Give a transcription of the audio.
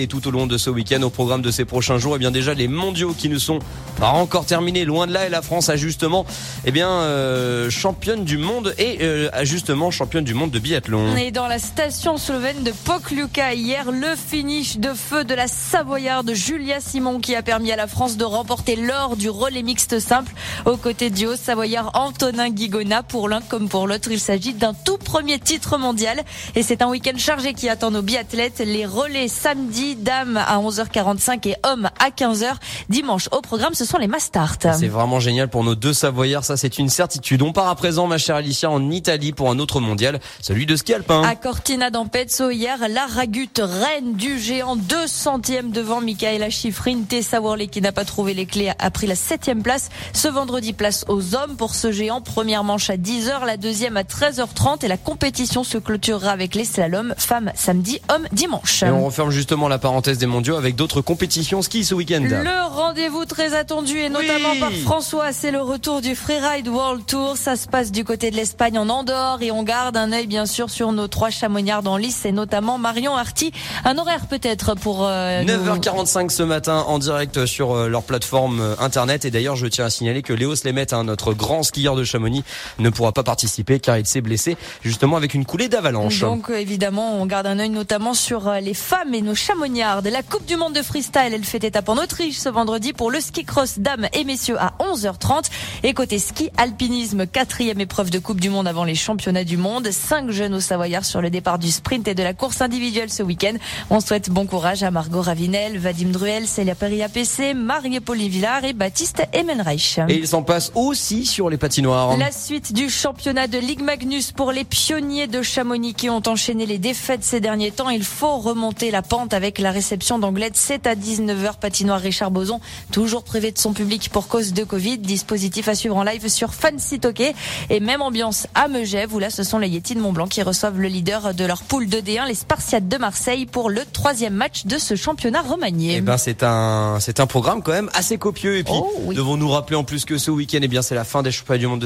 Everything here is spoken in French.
Et tout au long de ce week-end, au programme de ces prochains jours, et eh bien déjà les mondiaux qui ne sont pas encore terminés, loin de là, et la France a justement, eh bien, euh, championne du monde et euh, justement championne du monde de biathlon. Et dans la station slovène de Pokluka hier, le finish de feu de la Savoyarde Julia Simon qui a permis à la France de remporter l'or du relais mixte simple aux côtés du haut Savoyard Antonin Guigona. Pour l'un comme pour l'autre, il s'agit d'un tout premier titre mondial et c'est un week-end chargé qui attend nos biathlètes. Les relais samedi dames à 11h45 et hommes à 15h. Dimanche au programme, ce sont les Mastart. C'est vraiment génial pour nos deux Savoyards, ça c'est une certitude. On part à présent, ma chère Alicia, en Italie pour un autre mondial, celui de ski alpin. À Cortina d'Ampezzo hier, la Ragute reine du géant, deux centièmes devant Michaela Schifrin. Tessa Worley qui n'a pas trouvé les clés a pris la septième place. Ce vendredi, place aux hommes pour ce géant. Première manche à 10h, la deuxième à 13h30 et la compétition se clôturera avec les slaloms femmes samedi, hommes dimanche. Et on referme justement la parenthèse des mondiaux avec d'autres compétitions ski ce week-end. Le rendez-vous très attendu et notamment par François, c'est le retour du Freeride World Tour. Ça se passe du côté de l'Espagne en Andorre et on garde un œil bien sûr sur nos trois chamonniards en lice et notamment Marion Arty. Un horaire peut-être pour 9h45 euh, ce matin en direct sur euh, leur plateforme euh, internet et d'ailleurs je tiens à signaler que Léo Slemet, hein, notre grand skieur de Chamonix, ne pourra pas participer car il s'est blessé justement avec une coulée d'avalanche. Donc évidemment on garde un œil notamment sur les femmes et nos chamonniers la Coupe du Monde de freestyle, elle fait étape en Autriche ce vendredi pour le ski cross dames et messieurs à 11h30. Et côté ski, alpinisme, quatrième épreuve de Coupe du Monde avant les championnats du monde. Cinq jeunes au Savoyard sur le départ du sprint et de la course individuelle ce week-end. On souhaite bon courage à Margot Ravinel, Vadim Druel, Célia Perry-APC, Marie-Pauline Villard et Baptiste Emmenreich. Et ils s'en passent aussi sur les patinoires. La suite du championnat de Ligue Magnus pour les pionniers de Chamonix qui ont enchaîné les défaites ces derniers temps. Il faut remonter la pente avec la réception d'Anglette. C'est à 19h, patinoire Richard Boson, toujours privé de son public pour cause de Covid. Dispositif à suivre en live sur Fancy Toquet. Et même ambiance à Megève, où là, ce sont les Yetis de Montblanc qui reçoivent le leader de leur poule de D1, les Spartiates de Marseille, pour le troisième match de ce championnat romanier. Eh ben, c'est un, c'est un programme quand même assez copieux. Et puis, oh, devons nous rappeler en plus que ce week-end, eh bien, c'est la fin des championnats du monde de